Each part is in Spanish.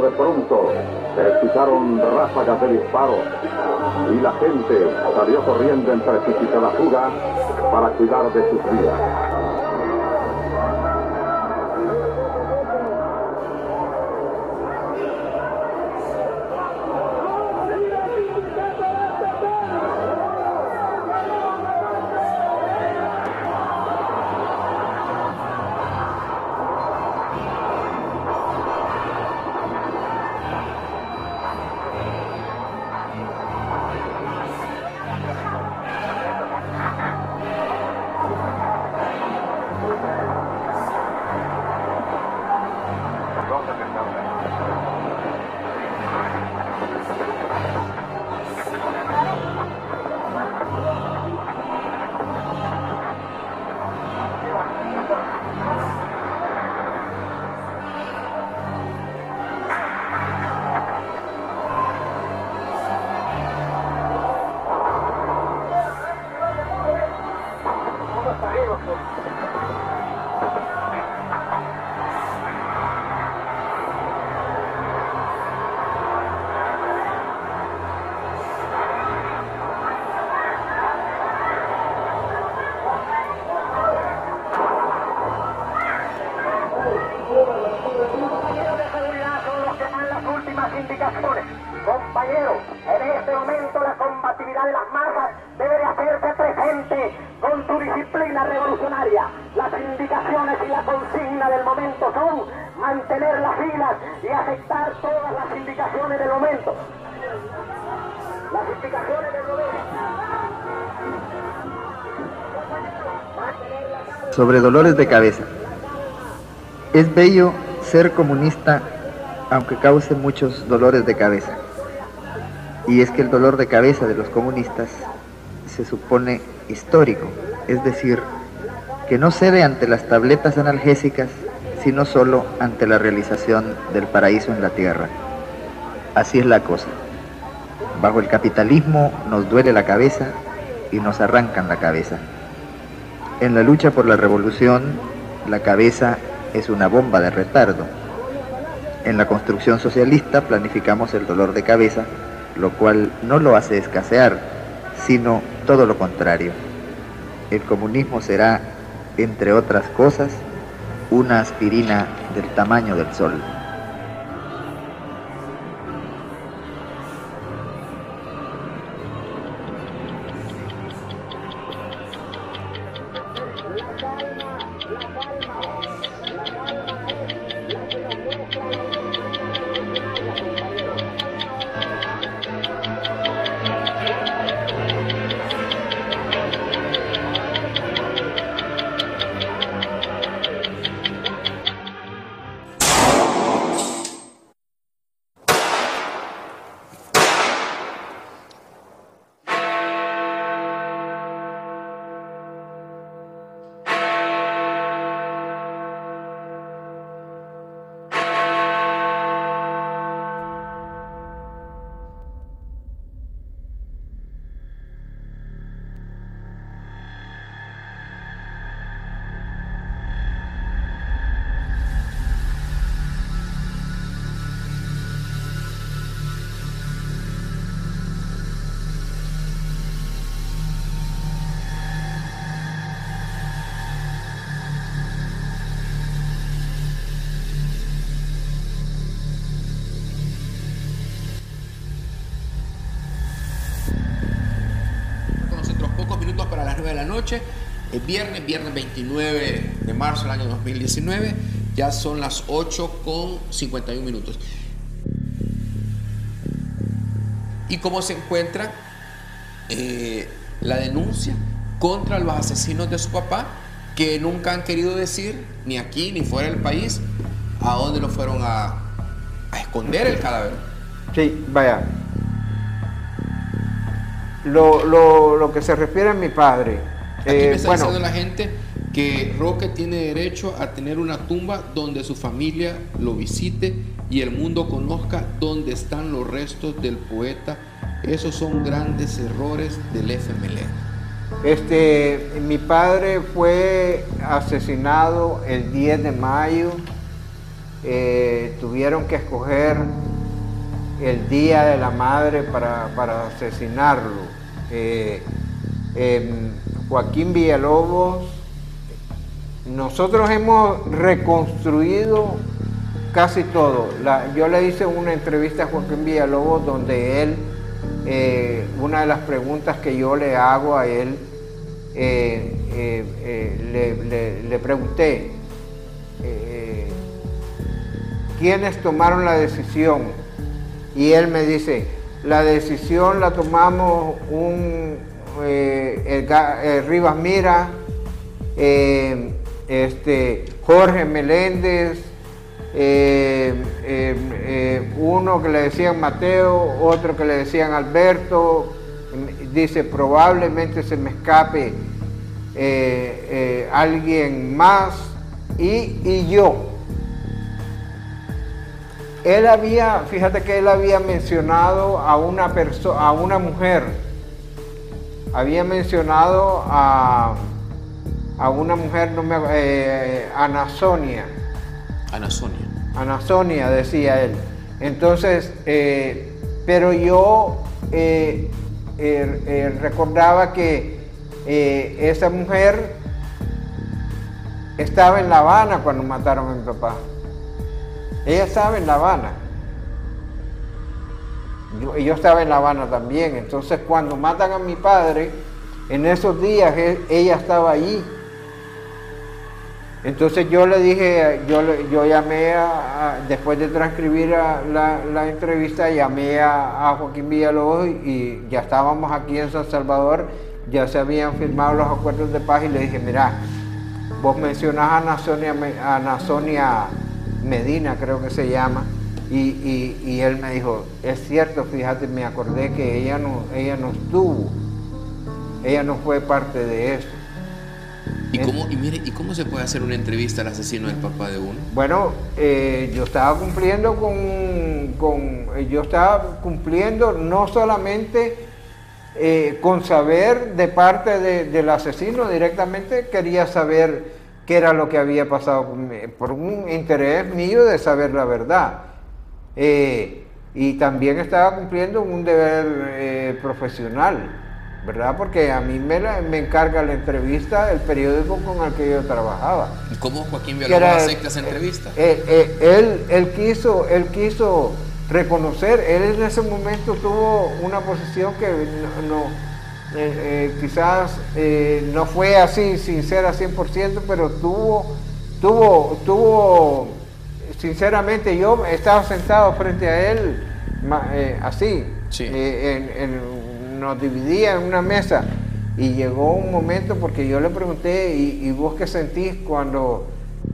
De pronto se escucharon ráfagas de disparos y la gente salió corriendo en precipitada fuga para cuidar de sus vidas. Sobre dolores de cabeza. Es bello ser comunista aunque cause muchos dolores de cabeza. Y es que el dolor de cabeza de los comunistas se supone histórico, es decir, que no cede ante las tabletas analgésicas, sino solo ante la realización del paraíso en la tierra. Así es la cosa. Bajo el capitalismo nos duele la cabeza y nos arrancan la cabeza. En la lucha por la revolución, la cabeza es una bomba de retardo. En la construcción socialista planificamos el dolor de cabeza, lo cual no lo hace escasear, sino todo lo contrario. El comunismo será, entre otras cosas, una aspirina del tamaño del sol. Es viernes, viernes 29 de marzo del año 2019. Ya son las 8 con 51 minutos. ¿Y cómo se encuentra eh, la denuncia contra los asesinos de su papá? Que nunca han querido decir, ni aquí ni fuera del país, a dónde lo fueron a, a esconder el cadáver. Sí, vaya. Lo, lo, lo que se refiere a mi padre. Aquí eh, me está bueno, diciendo la gente que Roque tiene derecho a tener una tumba donde su familia lo visite y el mundo conozca dónde están los restos del poeta. Esos son grandes errores del FMLN. Este, mi padre fue asesinado el 10 de mayo. Eh, tuvieron que escoger el día de la madre para, para asesinarlo. Eh, em, Joaquín Villalobos, nosotros hemos reconstruido casi todo. Yo le hice una entrevista a Joaquín Villalobos donde él, eh, una de las preguntas que yo le hago a él, eh, eh, le, le- pregunté, ¿quiénes tomaron la decisión? Y él me dice, la decisión la tomamos un eh, eh, Rivas Mira, eh, este, Jorge Meléndez, uno que le decían Mateo, otro que le decían Alberto, dice probablemente se me escape alguien más y, y yo. Él había, fíjate que él había mencionado a una persona, a una mujer, había mencionado a, a una mujer, no me, eh, Ana Sonia. Ana Sonia. Ana Sonia, decía él. Entonces, eh, pero yo eh, eh, recordaba que esa mujer estaba en La Habana cuando mataron a mi papá. Ella estaba en La Habana. Yo, estaba en La Habana también. Entonces, cuando matan a mi padre, en esos días e- ella estaba allí. Entonces yo le dije, yo, yo llamé a, después de transcribir la, entrevista, llamé a, Joaquín Villalobos y, y ya estábamos aquí en San Salvador, ya se habían firmado los acuerdos de paz y le dije, mira, vos mencionás a Ana Sonia, Me- a Ana Sonia Medina, creo que se llama, y, y- y él me dijo, es cierto, fíjate, me acordé que ella no, ella no estuvo, ella no fue parte de eso. ¿Y cómo, y mire, ¿y cómo se puede hacer una entrevista al asesino del papá de uno? Bueno, eh, yo estaba cumpliendo con, con- eh, yo estaba cumpliendo no solamente eh, con saber de parte de- del asesino directamente, quería saber qué era lo que había pasado por un interés mío de saber la verdad. Eh, y también estaba cumpliendo un deber eh, profesional, ¿verdad? Porque a mí me, la- me encarga la entrevista el periódico con el que yo trabajaba. ¿Y cómo Joaquín Villalobos acepta esa entrevista? eh, eh, él, él, quiso, él quiso reconocer, él en ese momento tuvo una posición que no, no, eh, eh, quizás eh, no fue así sincera 100%, pero tuvo, tuvo, tuvo, sinceramente yo estaba sentado frente a él eh, así, Sí. eh, en- en- nos dividía en una mesa y llegó un momento porque yo le pregunté, ¿y, y vos qué sentís cuando,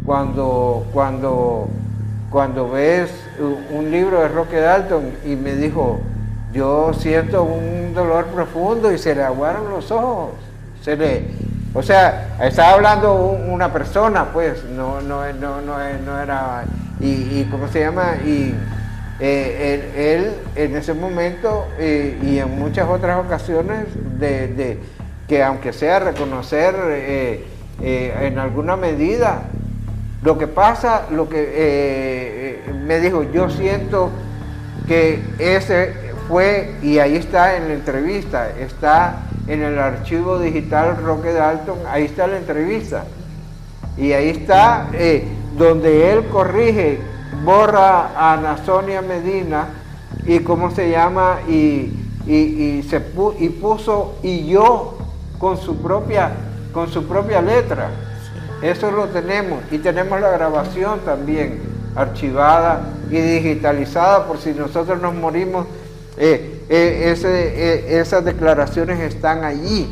cuando, cuando, cuando ves un libro de Roque Dalton? Y me dijo, yo siento un dolor profundo y se le aguaron los ojos. Se le, o sea, estaba hablando un- una persona, pues, no, no, no, no, no era, y, y ¿cómo se llama? Y eh, él, en ese momento eh, y en muchas otras ocasiones, de, que aunque sea reconocer eh, en alguna medida, lo que pasa, lo que me dijo, yo siento que ese fue, y ahí está en la entrevista, está en el archivo digital Roque Dalton, ahí está la entrevista. Y ahí está donde él corrige, borra a Ana Sonia Medina y cómo se llama, y, y, y se y puso y yo con su propia, con su propia letra. Eso lo tenemos y tenemos la grabación también archivada y digitalizada por si nosotros nos morimos. Eh, eh, eh, esas declaraciones están allí.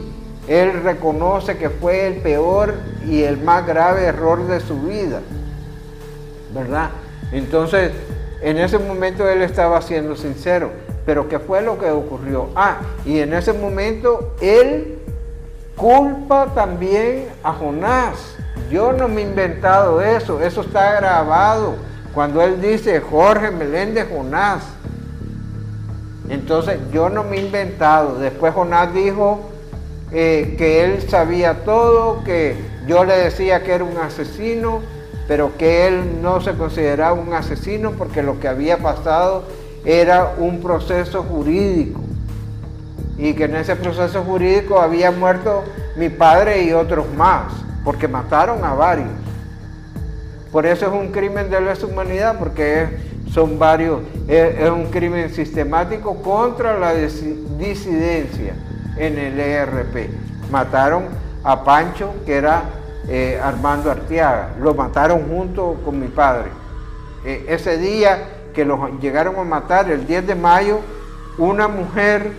Él reconoce que fue el peor y el más grave error de su vida. ¿Verdad? Entonces, en ese momento él estaba siendo sincero. Pero ¿qué fue lo que ocurrió? Ah, y en ese momento él culpa también a Jonás. Yo no me he inventado eso, eso está grabado. Cuando él dice Jorge Meléndez Jonás. Entonces yo no me he inventado. Después Jonás dijo eh, que él sabía todo, que yo le decía que era un asesino, pero que él no se consideraba un asesino porque lo que había pasado era un proceso jurídico y que en ese proceso jurídico había muerto mi padre y otros más, porque mataron a varios. Por eso es un crimen de lesa humanidad, porque son varios, es, un crimen sistemático contra la disidencia en el ERP. Mataron a Pancho, que era eh, Armando Arteaga, lo mataron junto con mi padre. Eh, ese día que los llegaron a matar el 10 de mayo, una mujer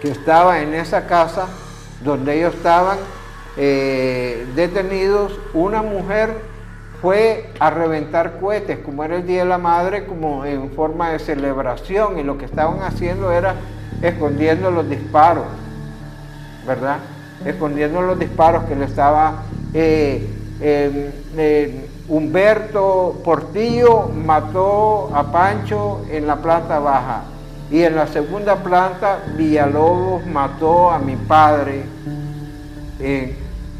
que estaba en esa casa donde ellos estaban eh, detenidos, una mujer fue a reventar cohetes, como era el Día de la Madre, como en forma de celebración, y lo que estaban haciendo era escondiendo los disparos, ¿verdad? Escondiendo los disparos que le estaba eh, Humberto Portillo mató a Pancho en la planta baja y en la segunda planta Villalobos mató a mi padre. Eh,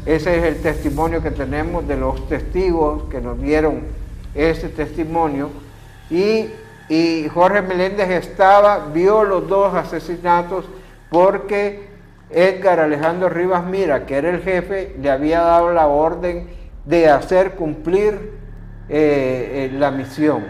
ese es el testimonio que tenemos de los testigos que nos dieron ese testimonio. Y, y Jorge Meléndez estaba, vio los dos asesinatos porque Edgar Alejandro Rivas Mira, que era el jefe, le había dado la orden de hacer cumplir eh, eh, la misión.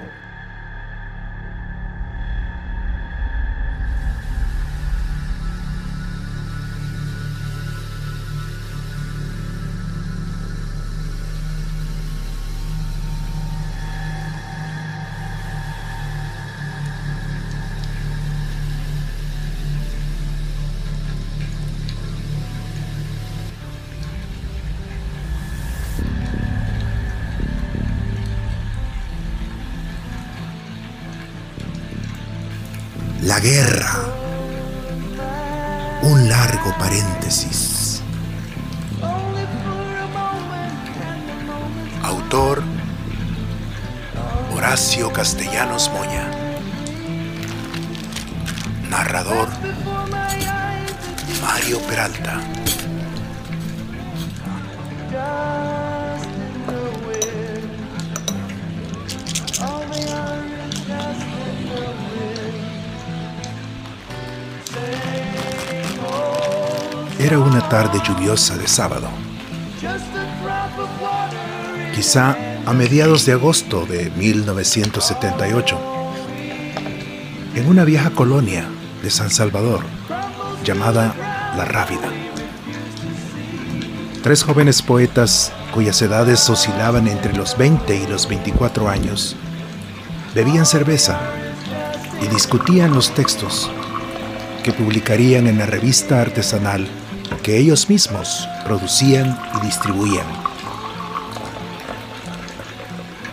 Guerra. Un largo paréntesis. Era una tarde lluviosa de sábado. Quizá a mediados de agosto de 1978, en una vieja colonia de San Salvador llamada La Rábida. Tres jóvenes poetas cuyas edades oscilaban entre los 20 y los 24 años bebían cerveza y discutían los textos que publicarían en la revista artesanal que ellos mismos producían y distribuían.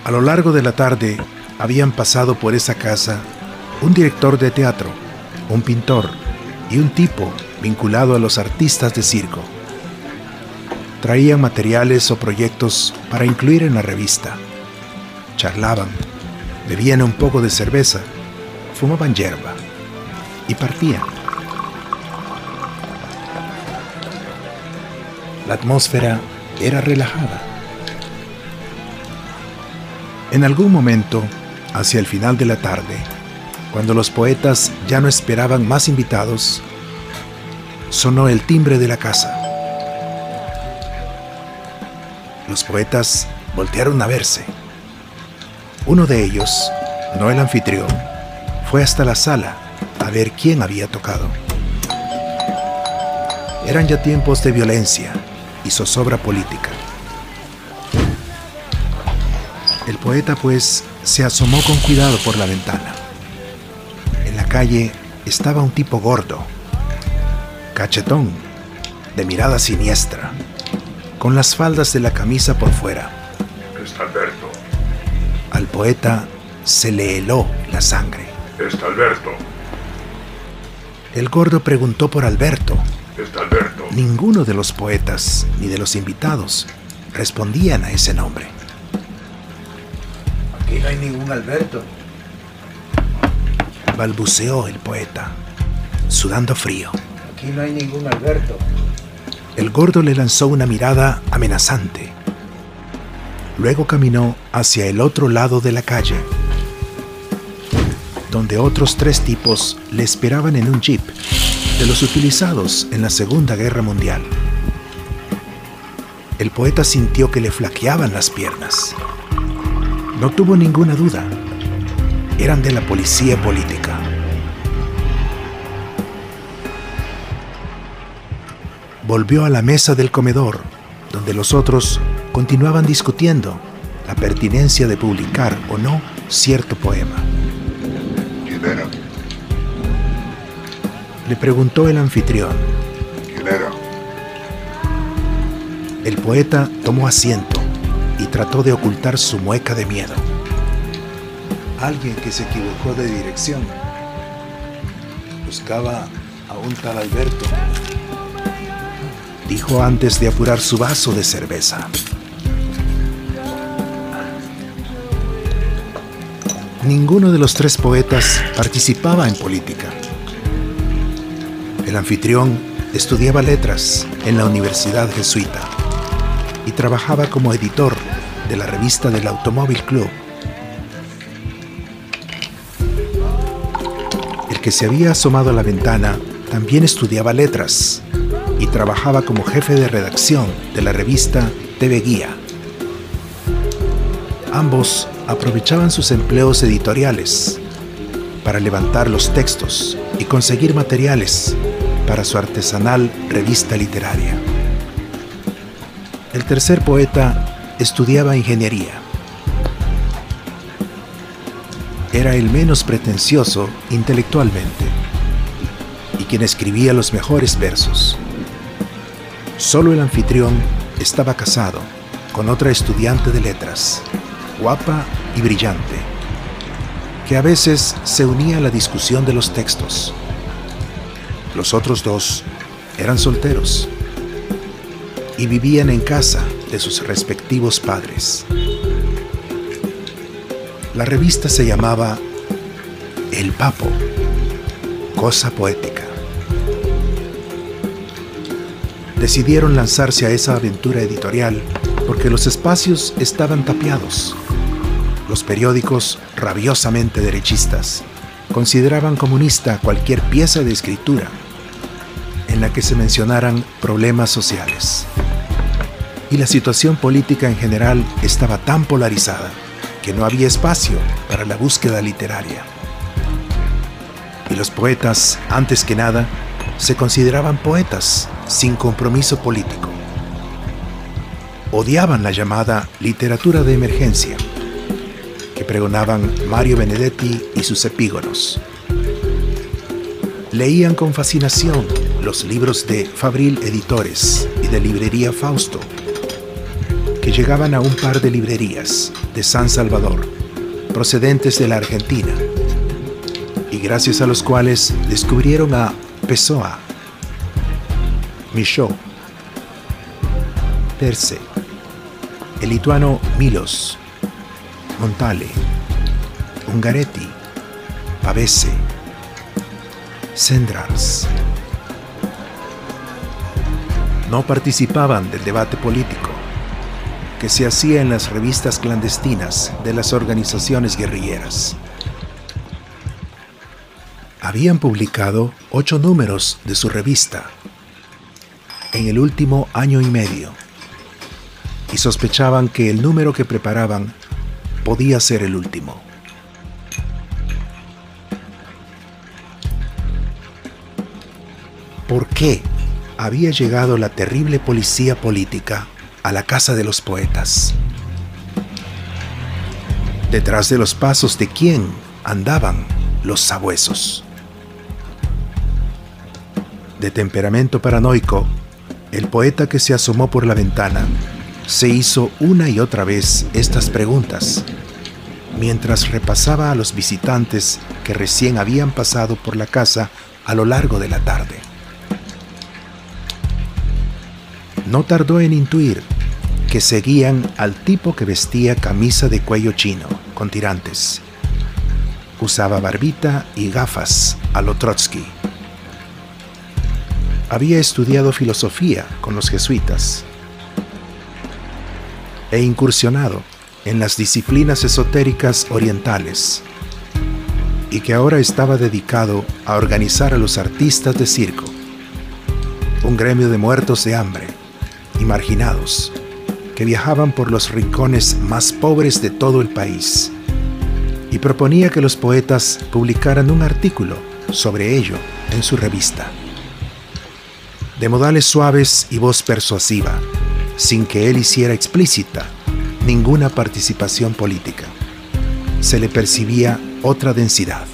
A lo largo de la tarde habían pasado por esa casa un director de teatro, un pintor y un tipo vinculado a los artistas de circo. Traían materiales o proyectos para incluir en la revista. Charlaban, bebían un poco de cerveza, fumaban hierba y partían. La atmósfera era relajada. En algún momento, hacia el final de la tarde, cuando los poetas ya no esperaban más invitados, sonó el timbre de la casa. Los poetas voltearon a verse. Uno de ellos, no el anfitrión, fue hasta la sala a ver quién había tocado. Eran ya tiempos de violencia zozobra política. El poeta, pues, se asomó con cuidado por la ventana. En la calle estaba un tipo gordo, cachetón, de mirada siniestra, con las faldas de la camisa por fuera. Está Alberto. Al poeta se le heló la sangre. Está Alberto. El gordo preguntó por Alberto. Está Alberto. Ninguno de los poetas ni de los invitados respondían a ese nombre. Aquí no hay ningún Alberto. Balbuceó el poeta, sudando frío. Aquí no hay ningún Alberto. El gordo le lanzó una mirada amenazante. Luego caminó hacia el otro lado de la calle, donde otros tres tipos le esperaban en un jeep, de los utilizados en la Segunda Guerra Mundial. El poeta sintió que le flaqueaban las piernas. No tuvo ninguna duda. Eran de la policía política. Volvió a la mesa del comedor, donde los otros continuaban discutiendo la pertinencia de publicar o no cierto poema. Le preguntó el anfitrión. ¿Quién era? El poeta tomó asiento y trató de ocultar su mueca de miedo. Alguien que se equivocó de dirección. Buscaba a un tal Alberto. Dijo antes de apurar su vaso de cerveza. Ninguno de los tres poetas participaba en política. El anfitrión estudiaba letras en la Universidad Jesuita y trabajaba como editor de la revista del Automóvil Club. El que se había asomado a la ventana también estudiaba letras y trabajaba como jefe de redacción de la revista TV Guía. Ambos aprovechaban sus empleos editoriales para levantar los textos y conseguir materiales para su artesanal revista literaria. El tercer poeta estudiaba ingeniería. Era el menos pretencioso intelectualmente y quien escribía los mejores versos. Solo el anfitrión estaba casado con otra estudiante de letras, guapa y brillante, que a veces se unía a la discusión de los textos. Los otros dos eran solteros y vivían en casa de sus respectivos padres. La revista se llamaba El Papo, cosa poética. Decidieron lanzarse a esa aventura editorial porque los espacios estaban tapiados. Los periódicos, rabiosamente derechistas, consideraban comunista cualquier pieza de escritura en la que se mencionaran problemas sociales. Y la situación política en general estaba tan polarizada que no había espacio para la búsqueda literaria. Y los poetas, antes que nada, se consideraban poetas sin compromiso político. Odiaban la llamada literatura de emergencia, que pregonaban Mario Benedetti y sus epígonos. Leían con fascinación los libros de Fabril Editores y de Librería Fausto, que llegaban a un par de librerías de San Salvador, procedentes de la Argentina, y gracias a los cuales descubrieron a Pessoa, Michaud, Terce, el lituano Milos, Montale, Ungaretti, Pavese, Sendrars. No participaban del debate político que se hacía en las revistas clandestinas de las organizaciones guerrilleras. Habían publicado ocho números de su revista en el último año y medio y sospechaban que el número que preparaban podía ser el último. ¿Por qué había llegado la terrible policía política a la casa de los poetas. Detrás de los pasos de quién andaban los sabuesos. De temperamento paranoico, el poeta que se asomó por la ventana se hizo una y otra vez estas preguntas, mientras repasaba a los visitantes que recién habían pasado por la casa a lo largo de la tarde. No tardó en intuir que seguían al tipo que vestía camisa de cuello chino, con tirantes. Usaba barbita y gafas a lo Trotsky. Había estudiado filosofía con los jesuitas e incursionado en las disciplinas esotéricas orientales y que ahora estaba dedicado a organizar a los artistas de circo, un gremio de muertos de hambre y marginados que viajaban por los rincones más pobres de todo el país y proponía que los poetas publicaran un artículo sobre ello en su revista. De modales suaves y voz persuasiva, sin que él hiciera explícita ninguna participación política. Se le percibía otra densidad.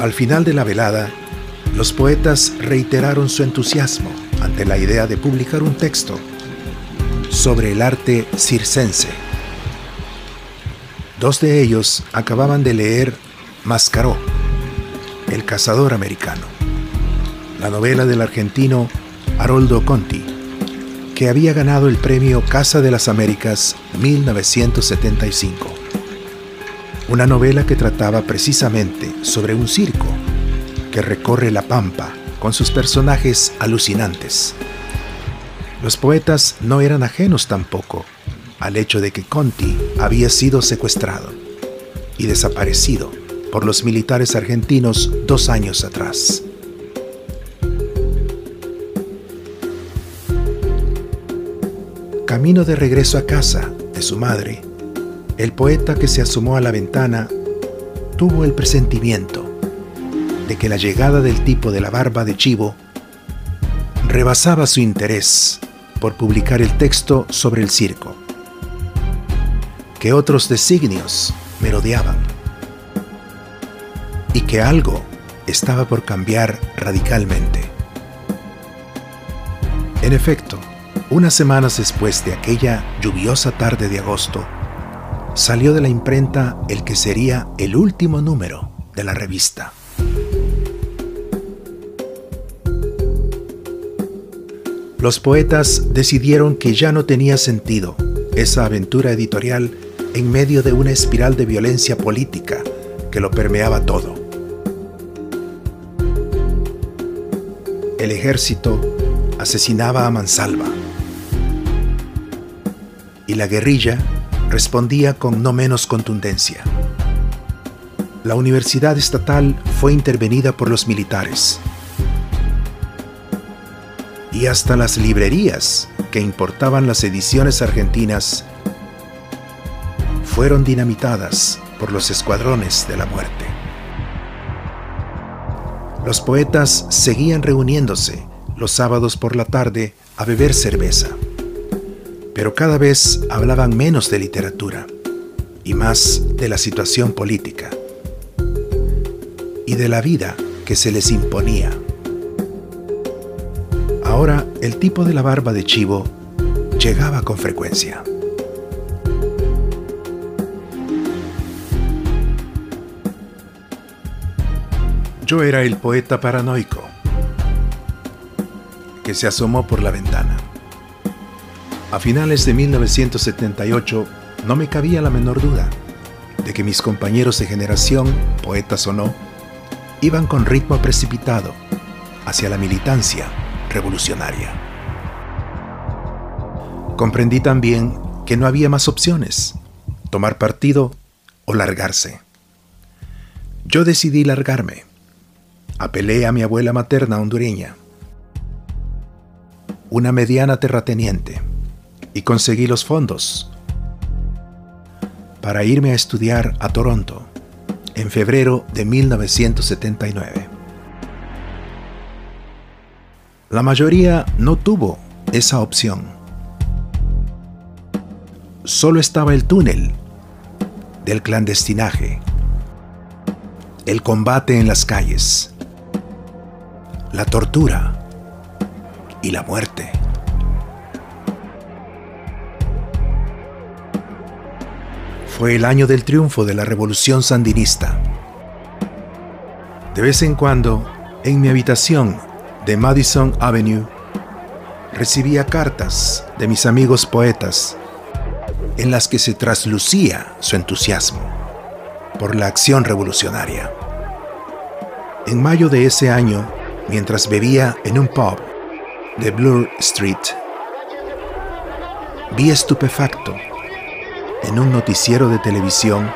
Al final de la velada, los poetas reiteraron su entusiasmo ante la idea de publicar un texto sobre el arte circense. Dos de ellos acababan de leer Mascaró, El cazador americano, la novela del argentino Haroldo Conti que había ganado el premio Casa de las Américas 1975. Una novela que trataba precisamente sobre un circo que recorre la pampa con sus personajes alucinantes. Los poetas no eran ajenos tampoco al hecho de que Conti había sido secuestrado y desaparecido por los militares argentinos dos años atrás. camino de regreso a casa de su madre, el poeta que se asomó a la ventana tuvo el presentimiento de que la llegada del tipo de la barba de chivo rebasaba su interés por publicar el texto sobre el circo, que otros designios merodeaban y que algo estaba por cambiar radicalmente. En efecto, unas semanas después de aquella lluviosa tarde de agosto, salió de la imprenta el que sería el último número de la revista. Los poetas decidieron que ya no tenía sentido esa aventura editorial en medio de una espiral de violencia política que lo permeaba todo. El ejército asesinaba a Mansalva y la guerrilla respondía con no menos contundencia. La universidad estatal fue intervenida por los militares. Y hasta las librerías que importaban las ediciones argentinas fueron dinamitadas por los escuadrones de la muerte. Los poetas seguían reuniéndose los sábados por la tarde a beber cerveza pero cada vez hablaban menos de literatura y más de la situación política y de la vida que se les imponía. El tipo de la barba de chivo llegaba con frecuencia. Yo era el poeta paranoico que se asomó por la ventana. A finales de 1978 no me cabía la menor duda de que mis compañeros de generación, poetas o no, iban con ritmo precipitado hacia la militancia revolucionaria. Comprendí también que no había más opciones, tomar partido o largarse. Yo decidí largarme. Apelé a mi abuela materna hondureña, una mediana terrateniente y conseguí los fondos para irme a estudiar a Toronto en febrero de 1979. La mayoría no tuvo esa opción. Solo estaba el túnel del clandestinaje, el combate en las calles, la tortura y la muerte. Fue el año del triunfo de la revolución sandinista. De vez en cuando, en mi habitación de Madison Avenue, recibía cartas de mis amigos poetas en las que se traslucía su entusiasmo por la acción revolucionaria. En mayo de ese año, mientras bebía en un pub de Bloor Street, vi estupefacto en un noticiero de televisión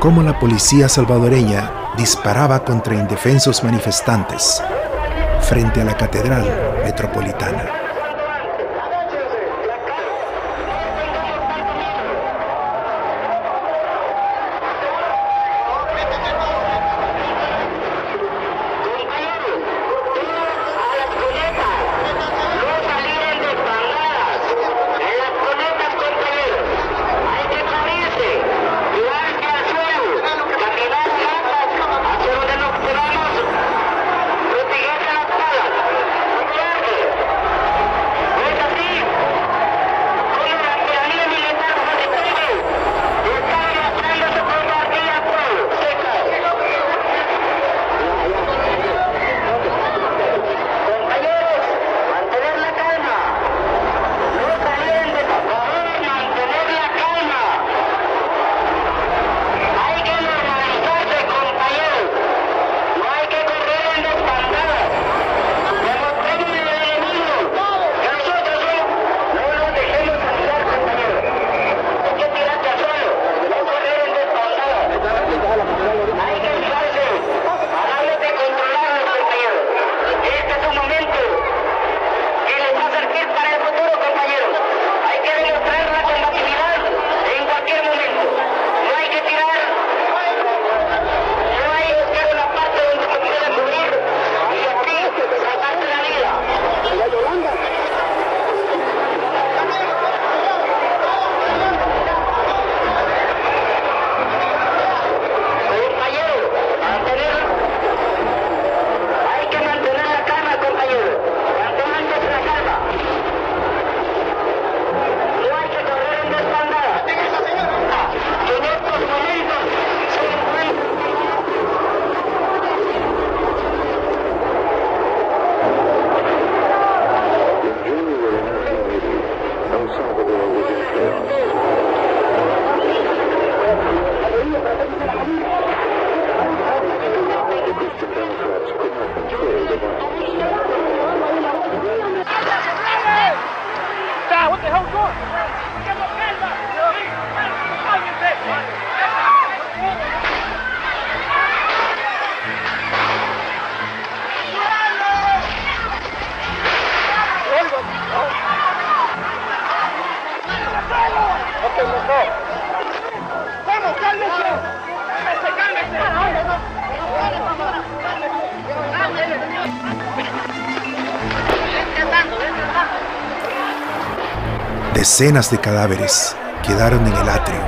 cómo la policía salvadoreña disparaba contra indefensos manifestantes frente a la Catedral Metropolitana. Decenas de cadáveres quedaron en el atrio,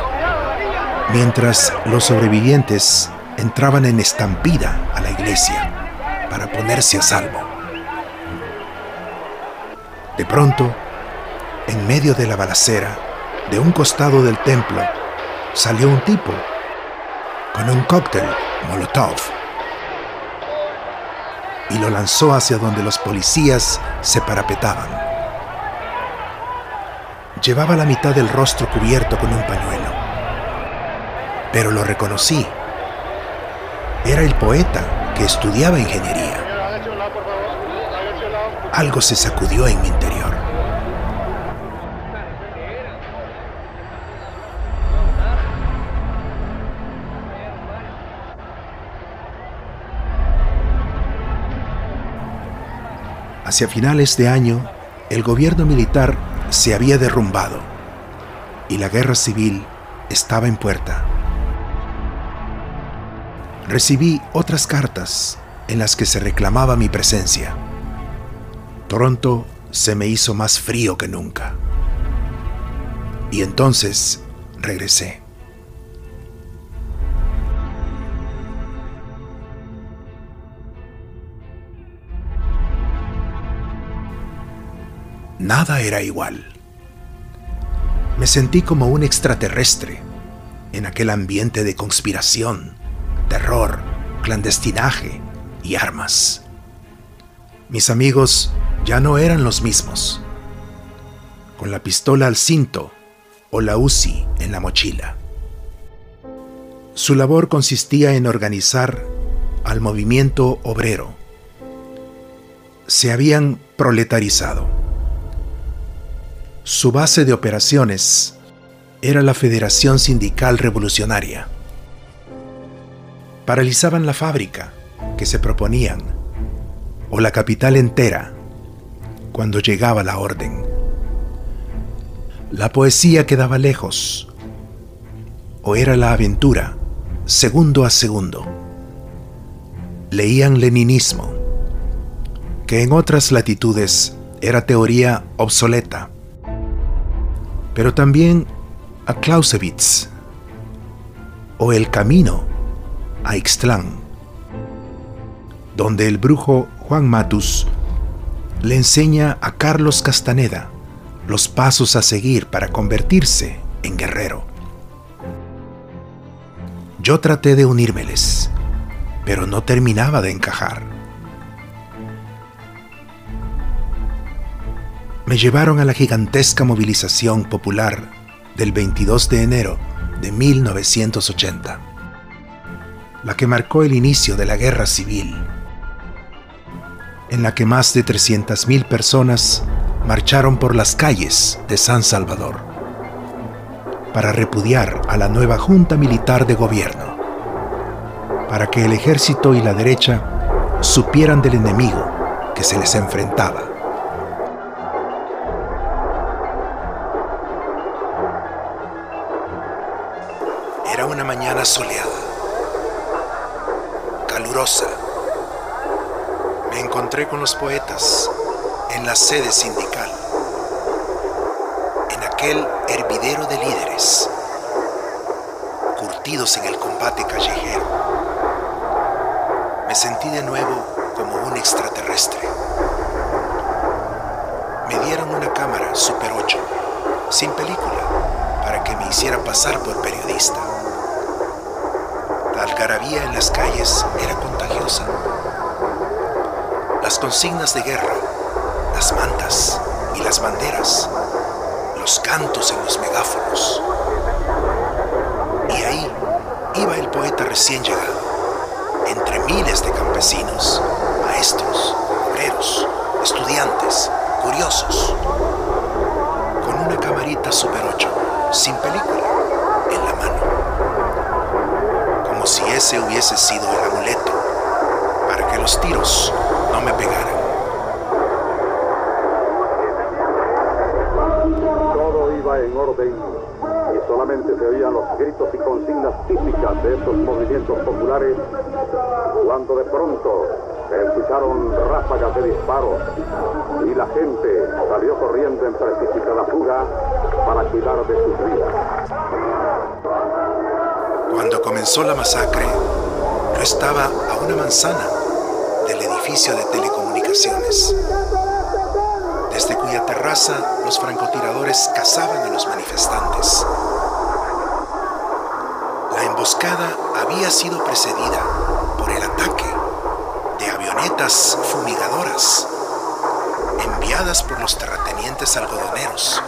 mientras los sobrevivientes entraban en estampida a la iglesia para ponerse a salvo. De pronto, en medio de la balacera, de un costado del templo, salió un tipo con un cóctel Molotov y lo lanzó hacia donde los policías se parapetaban. Llevaba la mitad del rostro cubierto con un pañuelo, pero lo reconocí. Era el poeta que estudiaba ingeniería. Algo se sacudió en mi interior. Hacia finales de año, el gobierno militar se había derrumbado y la guerra civil estaba en puerta. Recibí otras cartas en las que se reclamaba mi presencia. Pronto se me hizo más frío que nunca. Y entonces regresé. Nada era igual. Me sentí como un extraterrestre en aquel ambiente de conspiración, terror, clandestinaje y armas. Mis amigos ya no eran los mismos, con la pistola al cinto o la UCI en la mochila. Su labor consistía en organizar al movimiento obrero. Se habían proletarizado. Su base de operaciones era la Federación Sindical Revolucionaria. Paralizaban la fábrica que se proponían o la capital entera cuando llegaba la orden. La poesía quedaba lejos o era la aventura segundo a segundo. Leían leninismo, que en otras latitudes era teoría obsoleta, pero también a Clausewitz o El Camino a Ixtlán, donde el brujo Juan Matus le enseña a Carlos Castaneda los pasos a seguir para convertirse en guerrero. Yo traté de unírmeles, pero no terminaba de encajar. Me llevaron a la gigantesca movilización popular del 22 de enero de 1980, la que marcó el inicio de la guerra civil, en la que más de 300.000 personas marcharon por las calles de San Salvador para repudiar a la nueva Junta Militar de Gobierno, para que el ejército y la derecha supieran del enemigo que se les enfrentaba. Mañana soleada, calurosa. Me encontré con los poetas en la sede sindical, en aquel hervidero de líderes, curtidos en el combate callejero. Me sentí de nuevo como un extraterrestre. Me dieron una cámara Super 8, sin película, para que me hiciera pasar por periodista. Algarabía en las calles era contagiosa. Las consignas de guerra, las mantas y las banderas, los cantos en los megáfonos. Y ahí iba el poeta recién llegado, entre miles de campesinos, maestros, obreros, estudiantes, curiosos, con una camarita Super 8, sin película, en la mano como si ese hubiese sido el amuleto para que los tiros no me pegaran. Todo iba en orden y solamente se oían los gritos y consignas típicas de estos movimientos populares cuando de pronto se escucharon ráfagas de disparos y la gente salió corriendo en precipitada fuga para cuidar de sus vidas. Cuando comenzó la masacre, yo estaba a una manzana del edificio de telecomunicaciones, desde cuya terraza los francotiradores cazaban a los manifestantes. La emboscada había sido precedida por el ataque de avionetas fumigadoras enviadas por los terratenientes algodoneros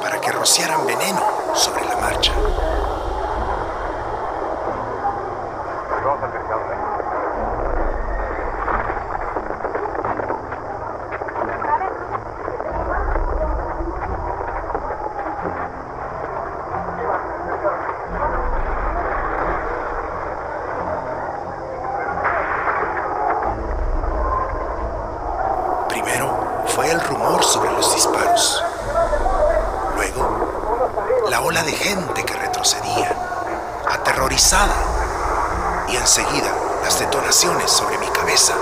para que rociaran veneno sobre la marcha. Primero fue el rumor sobre los disparos. Luego, la ola de gente que retrocedía, aterrorizada. Y enseguida, las detonaciones sobre mi cabeza.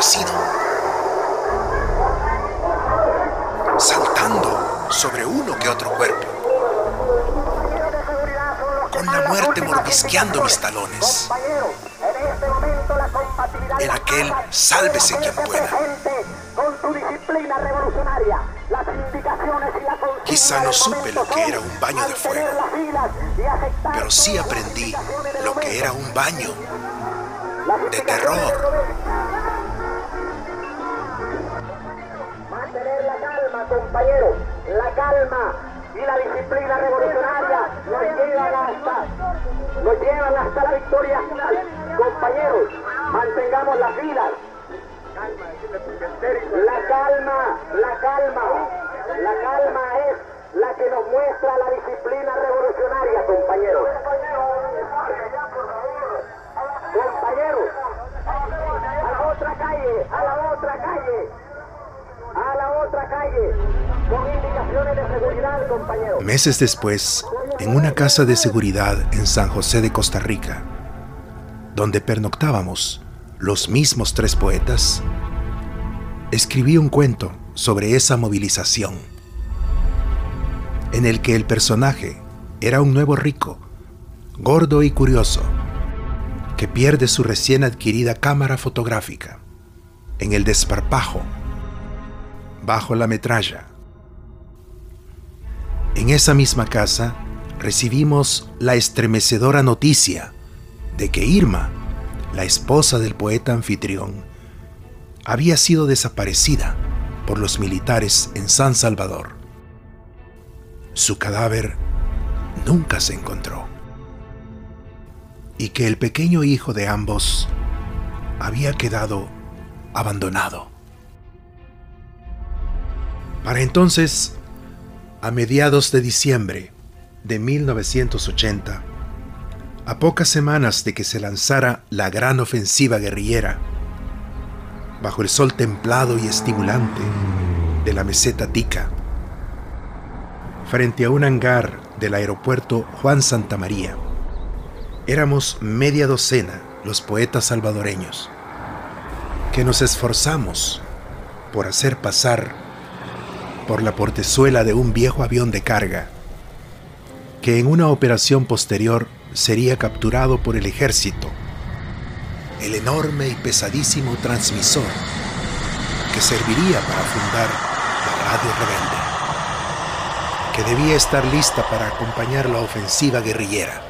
desaparecido, saltando sobre uno que otro cuerpo, con la muerte mordisqueando mis talones. En aquel sálvese quien pueda. Quizá no supe lo que era un baño de fuego, pero sí aprendí lo que era un baño de terror. Hasta la victoria final. Compañeros, mantengamos las filas. La calma, la calma, la calma es la que nos muestra la disciplina revolucionaria, compañeros. Compañeros, a la otra calle, a la otra calle, a la otra calle, con indicaciones de seguridad, compañeros. Meses después, en una casa de seguridad en San José de Costa Rica, donde pernoctábamos los mismos tres poetas, escribí un cuento sobre esa movilización, en el que el personaje era un nuevo rico, gordo y curioso, que pierde su recién adquirida cámara fotográfica en el desparpajo, bajo la metralla. En esa misma casa recibimos la estremecedora noticia de que Irma, la esposa del poeta anfitrión, había sido desaparecida por los militares en San Salvador. Su cadáver nunca se encontró. Y que el pequeño hijo de ambos había quedado abandonado. Para entonces, a mediados de diciembre de 1980, a pocas semanas de que se lanzara la gran ofensiva guerrillera, bajo el sol templado y estimulante de la meseta Tica, frente a un hangar del aeropuerto Juan Santa María, éramos media docena los poetas salvadoreños que nos esforzamos por hacer pasar por la portezuela de un viejo avión de carga, que en una operación posterior sería capturado por el ejército, el enorme y pesadísimo transmisor que serviría para fundar la radio rebelde, que debía estar lista para acompañar la ofensiva guerrillera.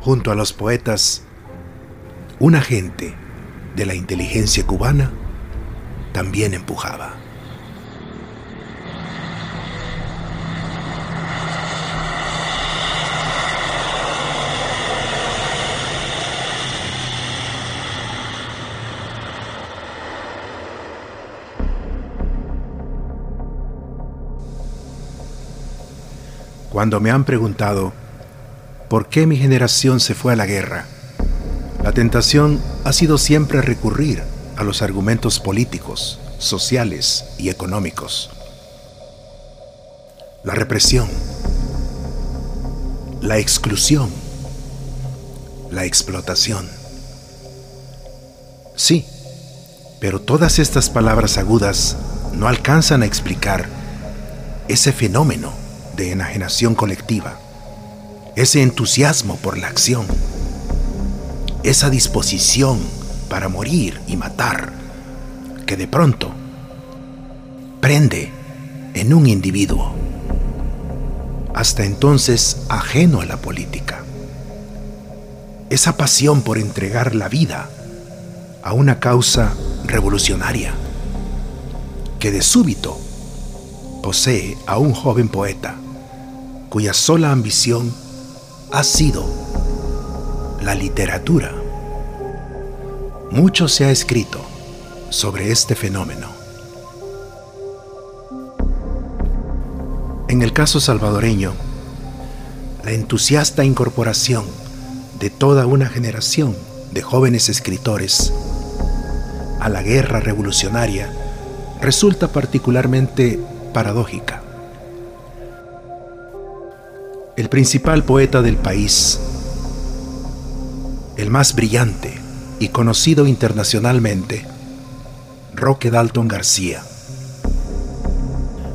Junto a los poetas, un agente de la inteligencia cubana también empujaba. Cuando me han preguntado por qué mi generación se fue a la guerra, la tentación ha sido siempre recurrir a los argumentos políticos, sociales y económicos. La represión, la exclusión, la explotación. Sí, pero todas estas palabras agudas no alcanzan a explicar ese fenómeno de enajenación colectiva, ese entusiasmo por la acción, esa disposición para morir y matar, que de pronto prende en un individuo, hasta entonces ajeno a la política. Esa pasión por entregar la vida a una causa revolucionaria, que de súbito posee a un joven poeta cuya sola ambición ha sido la literatura. Mucho se ha escrito sobre este fenómeno. En el caso salvadoreño, la entusiasta incorporación de toda una generación de jóvenes escritores a la guerra revolucionaria resulta particularmente paradójica. El principal poeta del país, el más brillante y conocido internacionalmente, Roque Dalton García.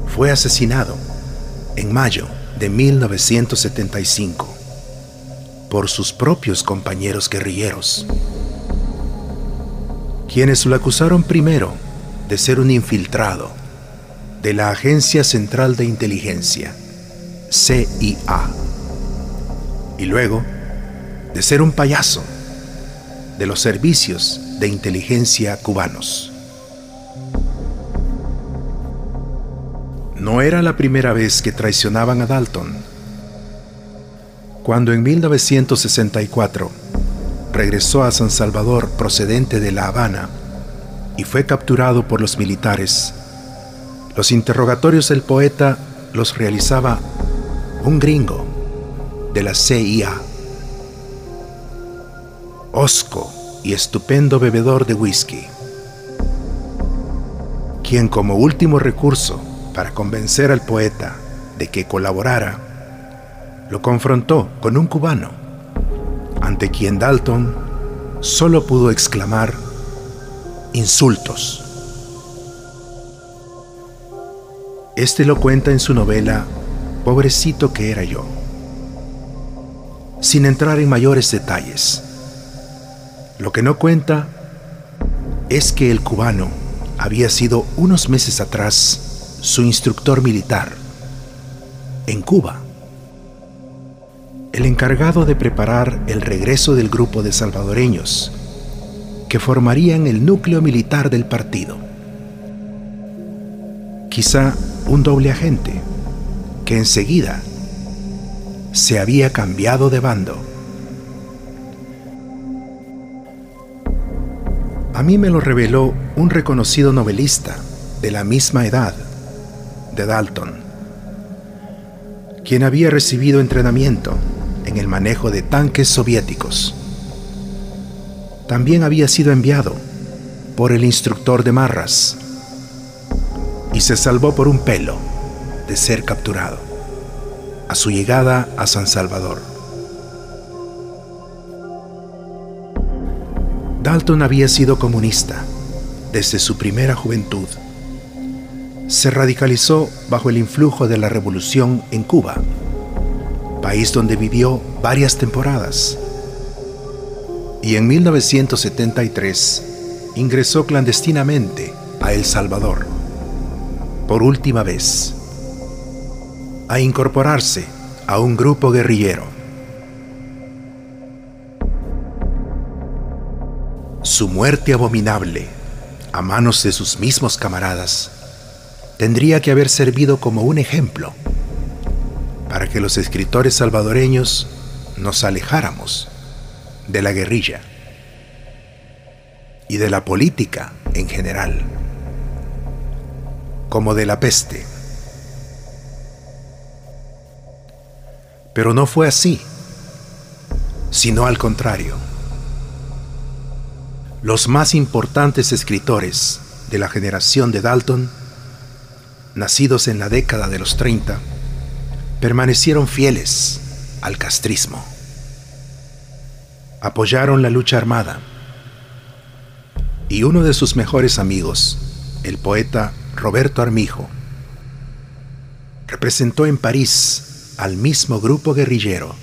Fue asesinado en mayo de 1975 por sus propios compañeros guerrilleros, quienes lo acusaron primero de ser un infiltrado de la Agencia Central de Inteligencia, CIA, y luego de ser un payaso de los servicios de inteligencia cubanos. No era la primera vez que traicionaban a Dalton. Cuando en 1964 regresó a San Salvador procedente de La Habana y fue capturado por los militares, los interrogatorios del poeta los realizaba un gringo de la CIA osco y estupendo bebedor de whisky, quien como último recurso para convencer al poeta de que colaborara, lo confrontó con un cubano, ante quien Dalton solo pudo exclamar insultos. Este lo cuenta en su novela Pobrecito que era yo, sin entrar en mayores detalles. Lo que no cuenta es que el cubano había sido unos meses atrás su instructor militar en Cuba, el encargado de preparar el regreso del grupo de salvadoreños que formarían el núcleo militar del partido. Quizá un doble agente que enseguida se había cambiado de bando. A mí me lo reveló un reconocido novelista de la misma edad de Dalton, quien había recibido entrenamiento en el manejo de tanques soviéticos. También había sido enviado por el instructor de Marras y se salvó por un pelo de ser capturado a su llegada a San Salvador. Dalton había sido comunista desde su primera juventud. Se radicalizó bajo el influjo de la revolución en Cuba, país donde vivió varias temporadas. Y en 1973 ingresó clandestinamente a El Salvador, por última vez, a incorporarse a un grupo guerrillero. Su muerte abominable, a manos de sus mismos camaradas, tendría que haber servido como un ejemplo para que los escritores salvadoreños nos alejáramos de la guerrilla y de la política en general, como de la peste. Pero no fue así, sino al contrario los más importantes escritores de la generación de Dalton, nacidos en la década de los 30, permanecieron fieles al castrismo. Apoyaron la lucha armada y uno de sus mejores amigos, el poeta Roberto Armijo, representó en París al mismo grupo guerrillero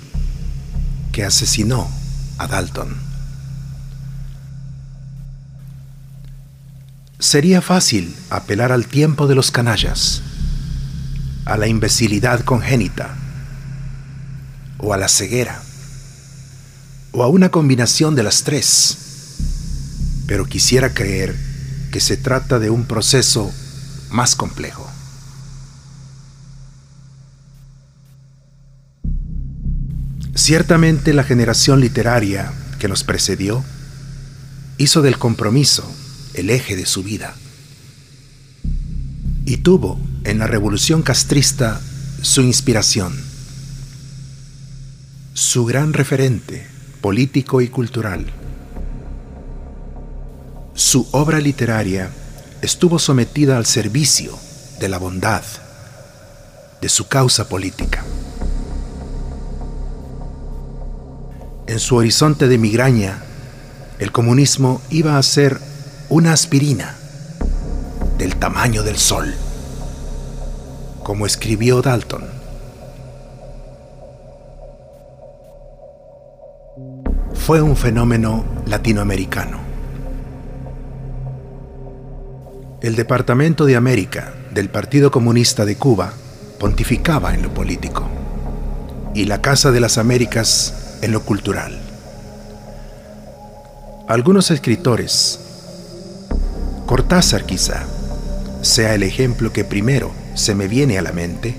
que asesinó a Dalton. Sería fácil apelar al tiempo de los canallas, a la imbecilidad congénita, o a la ceguera, o a una combinación de las tres. Pero quisiera creer que se trata de un proceso más complejo. Ciertamente la generación literaria que nos precedió hizo del compromiso el eje de su vida. Y tuvo en la revolución castrista su inspiración, su gran referente político y cultural. Su obra literaria estuvo sometida al servicio de la bondad, de su causa política. En su horizonte de migraña el comunismo iba a ser una aspirina del tamaño del sol, como escribió Dalton. Fue un fenómeno latinoamericano. El Departamento de América del Partido Comunista de Cuba pontificaba en lo político y la Casa de las Américas en lo cultural. Algunos escritores, Cortázar quizá, sea el ejemplo que primero se me viene a la mente,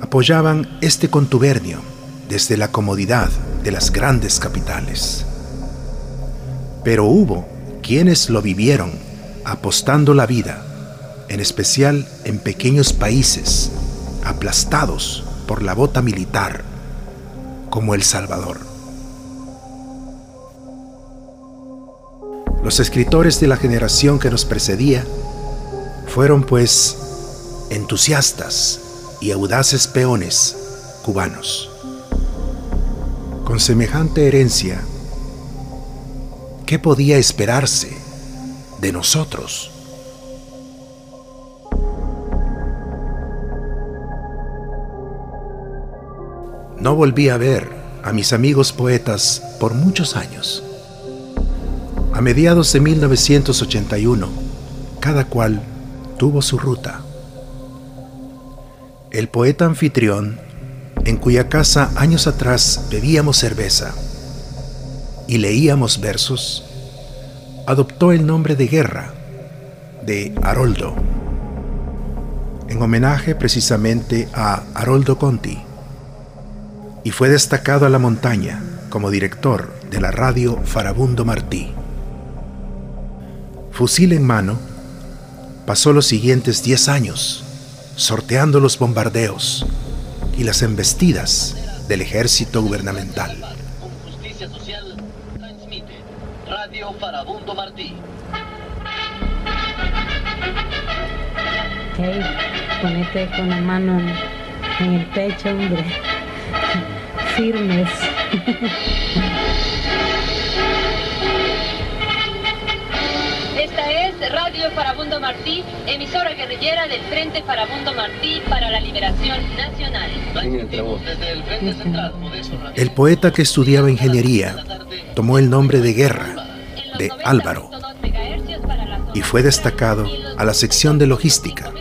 apoyaban este contubernio desde la comodidad de las grandes capitales. Pero hubo quienes lo vivieron apostando la vida, en especial en pequeños países aplastados por la bota militar, como El Salvador. Los escritores de la generación que nos precedía fueron pues entusiastas y audaces peones cubanos. Con semejante herencia, ¿qué podía esperarse de nosotros? No volví a ver a mis amigos poetas por muchos años. A mediados de 1981, cada cual tuvo su ruta. El poeta anfitrión, en cuya casa años atrás bebíamos cerveza y leíamos versos, adoptó el nombre de Guerra, de Haroldo, en homenaje precisamente a Haroldo Conti, y fue destacado a la montaña como director de la radio Farabundo Martí. Fusil en mano, pasó los siguientes 10 años sorteando los bombardeos y las embestidas del ejército gubernamental. Radio Farabundo Martí. Hey, ponete con la mano en, en el pecho, hombre. Firmes. Esta es Radio Farabundo Martí, emisora guerrillera del Frente Farabundo Martí para la Liberación Nacional. El poeta que estudiaba ingeniería tomó el nombre de Guerra, de Álvaro, y fue destacado a la sección de logística,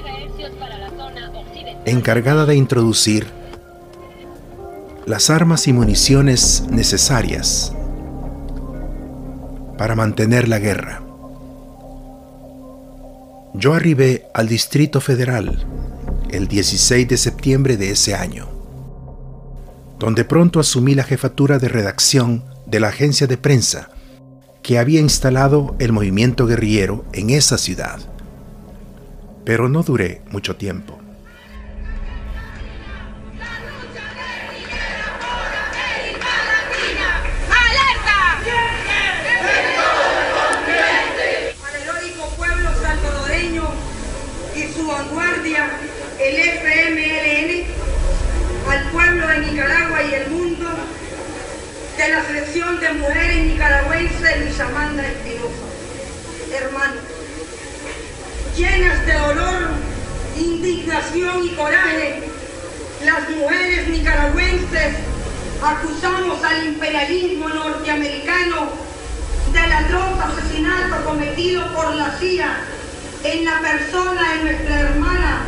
encargada de introducir las armas y municiones necesarias para mantener la guerra. Yo arribé al Distrito Federal el 16 de septiembre de ese año, donde pronto asumí la jefatura de redacción de la agencia de prensa que había instalado el movimiento guerrillero en esa ciudad. Pero no duré mucho tiempo. Nicaragüenses Luis Amanda Espinosa. Hermanos, llenas de dolor, indignación y coraje, las mujeres nicaragüenses acusamos al imperialismo norteamericano del atroz asesinato cometido por la CIA en la persona de nuestra hermana,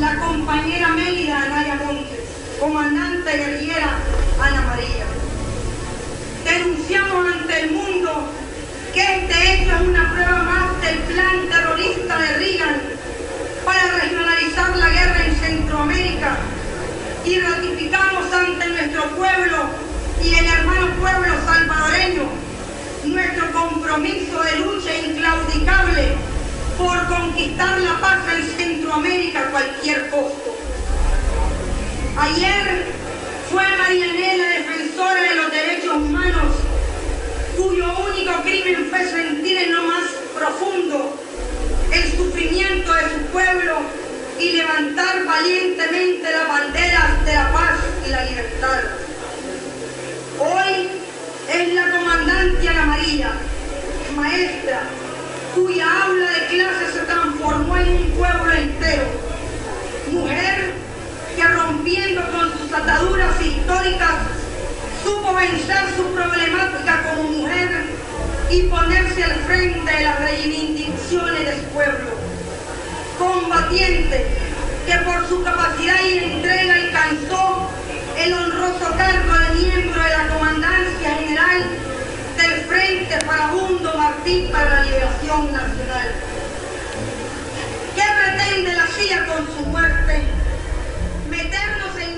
la compañera Mélida Anaya Montes, comandante guerrillera Ana María. Denunciamos ante el mundo que este hecho es una prueba más del plan terrorista de Reagan para regionalizar la guerra en Centroamérica y ratificamos ante nuestro pueblo y el hermano pueblo salvadoreño nuestro compromiso de lucha inclaudicable por conquistar la paz en Centroamérica a cualquier costo. Ayer fue Marianela defensora de los derechos humanos, cuyo único crimen fue sentir en lo más profundo el sufrimiento de su pueblo y levantar valientemente las banderas de la paz y la libertad. Hoy es la comandante Ana María, maestra, cuya aula de clase se transformó en un pueblo entero. Mujer que rompiendo con sus ataduras históricas supo vencer su problemática como mujer y ponerse al frente de las reivindicaciones de su pueblo. Combatiente que por su capacidad y entrega alcanzó el honroso cargo de miembro de la Comandancia General del Frente Farabundo Martí para la Liberación Nacional. ¿Qué pretende la CIA con su muerte? Meternos en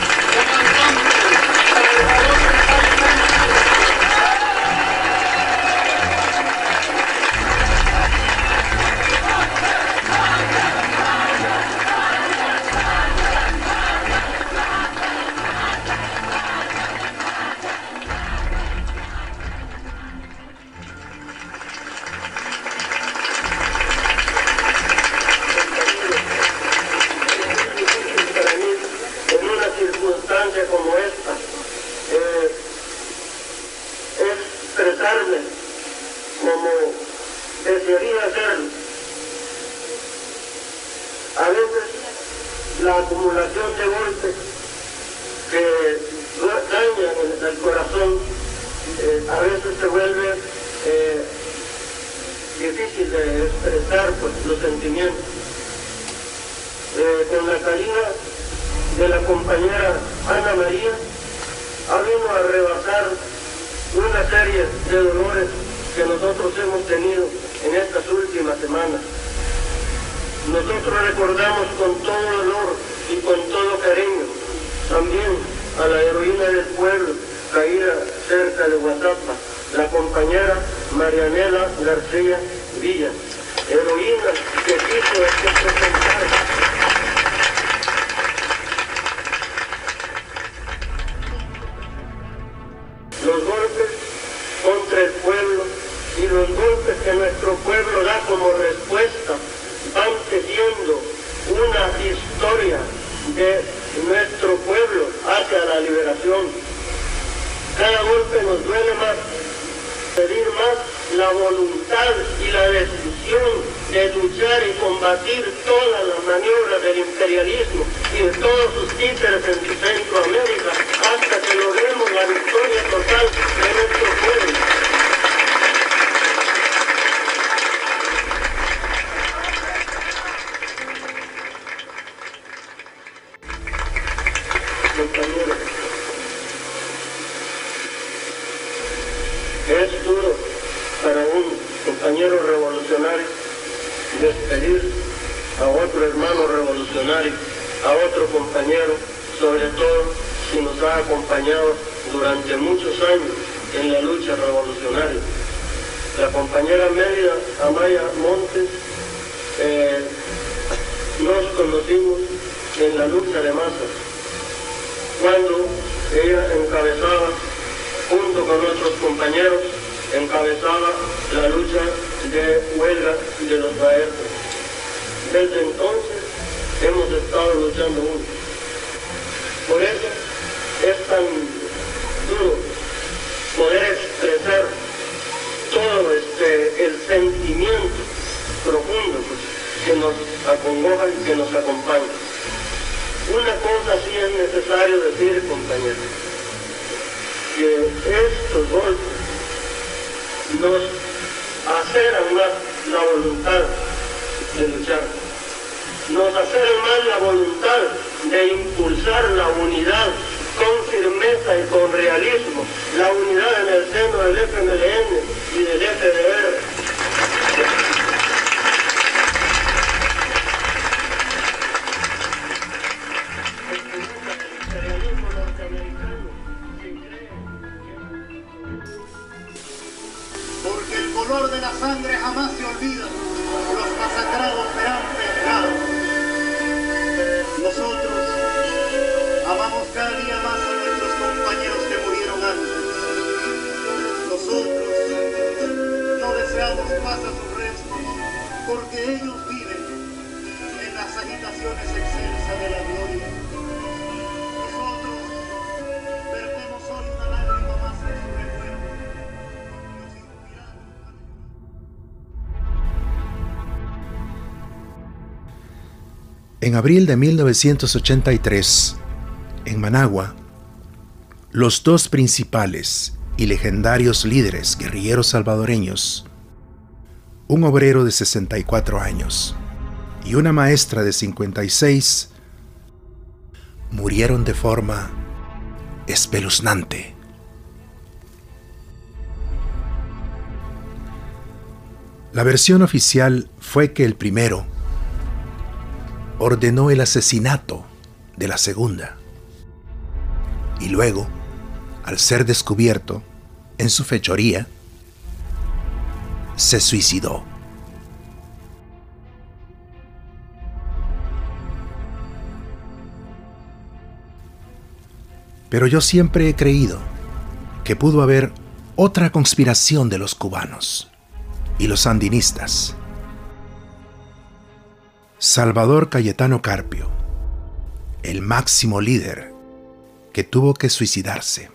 la voluntad y la decisión de luchar y combatir todas las maniobras del imperialismo y de todos sus títeres en Centroamérica hasta que logremos la victoria total de nuestro pueblo. de la sangre jamás se olvida. Los masacrados serán pescados. Nosotros amamos cada día más a nuestros compañeros que murieron antes. Nosotros no deseamos paz a sus restos, porque ellos viven en las agitaciones excelsas de la gloria. En abril de 1983, en Managua, los dos principales y legendarios líderes guerrilleros salvadoreños, un obrero de 64 años y una maestra de 56, murieron de forma espeluznante. La versión oficial fue que el primero ordenó el asesinato de la segunda y luego, al ser descubierto en su fechoría, se suicidó. Pero yo siempre he creído que pudo haber otra conspiración de los cubanos y los sandinistas. Salvador Cayetano Carpio, el máximo líder que tuvo que suicidarse.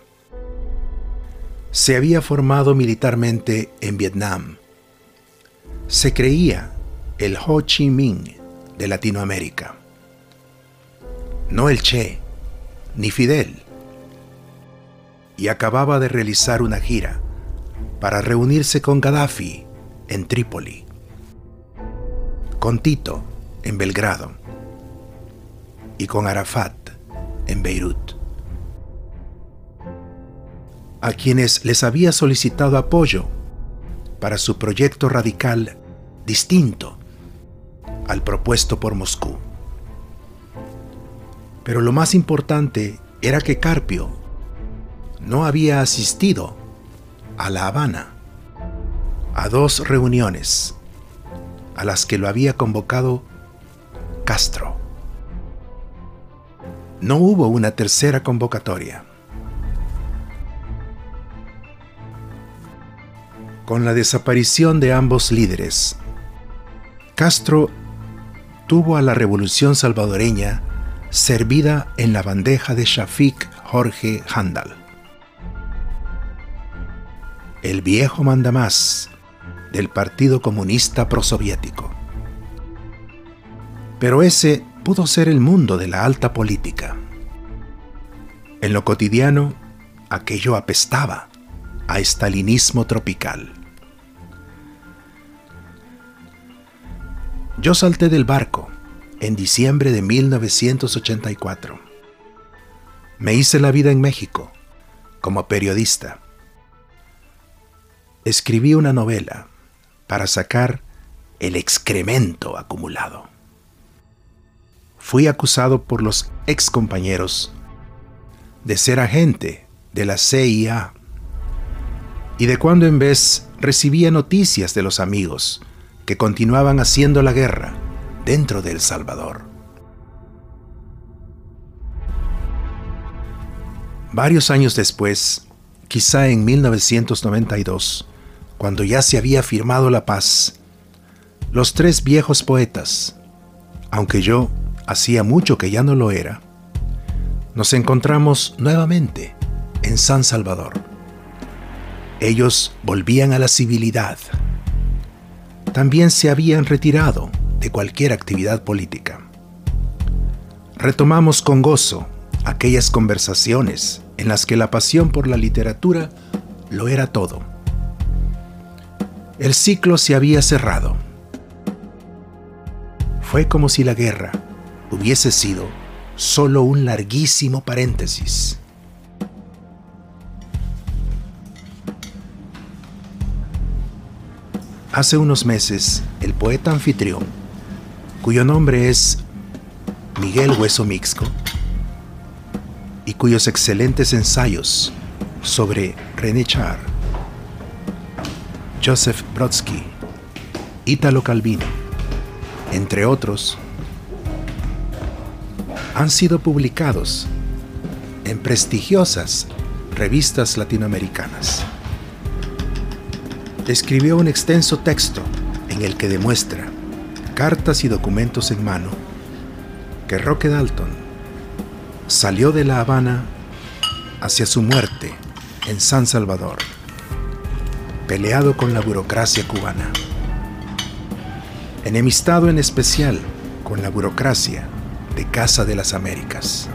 Se había formado militarmente en Vietnam. Se creía el Ho Chi Minh de Latinoamérica. No el Che, ni Fidel. Y acababa de realizar una gira para reunirse con Gaddafi en Trípoli, con Tito en Belgrado y con Arafat en Beirut a quienes les había solicitado apoyo para su proyecto radical distinto al propuesto por Moscú. Pero lo más importante era que Carpio no había asistido a La Habana a dos reuniones a las que lo había convocado Castro. No hubo una tercera convocatoria. Con la desaparición de ambos líderes, Castro tuvo a la revolución salvadoreña servida en la bandeja de Shafik Jorge Handal. El viejo mandamás del Partido Comunista Prosoviético. Pero ese pudo ser el mundo de la alta política. En lo cotidiano, aquello apestaba a estalinismo tropical. Yo salté del barco en diciembre de 1984. Me hice la vida en México como periodista. Escribí una novela para sacar el excremento acumulado. Fui acusado por los ex compañeros de ser agente de la CIA y de cuando en vez recibía noticias de los amigos que continuaban haciendo la guerra dentro de El Salvador. Varios años después, quizá en 1992, cuando ya se había firmado la paz, los tres viejos poetas, aunque yo hacía mucho que ya no lo era, nos encontramos nuevamente en San Salvador. Ellos volvían a la civilidad, también se habían retirado de cualquier actividad política. Retomamos con gozo aquellas conversaciones en las que la pasión por la literatura lo era todo. El ciclo se había cerrado. Fue como si la guerra hubiese sido solo un larguísimo paréntesis. Hace unos meses, el poeta anfitrión, cuyo nombre es Miguel Hueso Mixco, y cuyos excelentes ensayos sobre René Char, Joseph Brodsky, Italo Calvino, entre otros, han sido publicados en prestigiosas revistas latinoamericanas. Escribió un extenso texto en el que demuestra, cartas y documentos en mano, que Roque Dalton salió de La Habana hacia su muerte en San Salvador, peleado con la burocracia cubana, enemistado en especial con la burocracia de Casa de las Américas,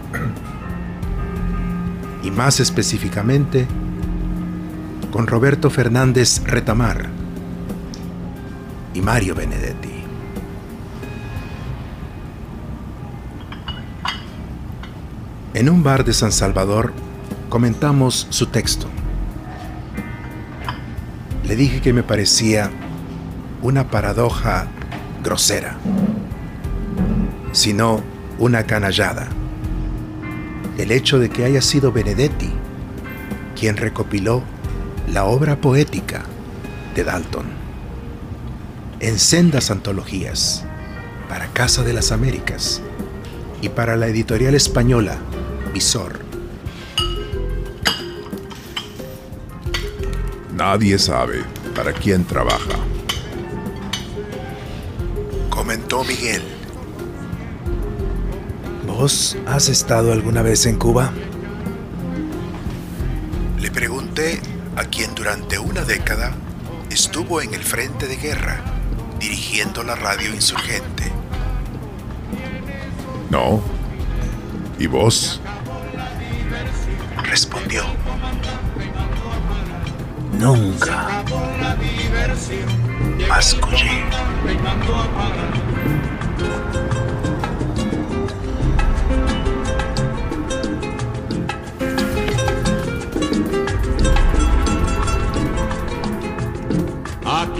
y más específicamente con Roberto Fernández Retamar y Mario Benedetti. En un bar de San Salvador comentamos su texto. Le dije que me parecía una paradoja grosera, sino una canallada. El hecho de que haya sido Benedetti quien recopiló la obra poética de Dalton en sendas antologías para Casa de las Américas y para la editorial española Visor. Nadie sabe para quién trabaja. Comentó Miguel. ¿Vos has estado alguna vez en Cuba? Le pregunté a quien durante una década estuvo en el frente de guerra dirigiendo la radio insurgente. No. ¿Y vos? Respondió. Nunca. Mascullé.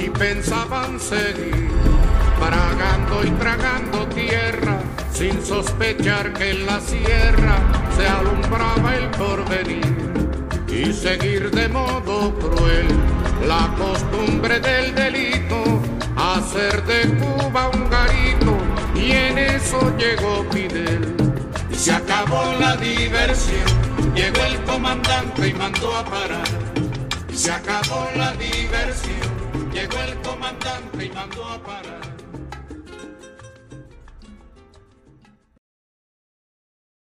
Aquí pensaban seguir, tragando y tragando tierra, sin sospechar que en la sierra se alumbraba el porvenir. Y seguir de modo cruel la costumbre del delito, hacer de Cuba un garito, y en eso llegó Fidel. Y se acabó la diversión, llegó el comandante y mandó a parar. Y se acabó la diversión, llegó el comandante y mandó a parar.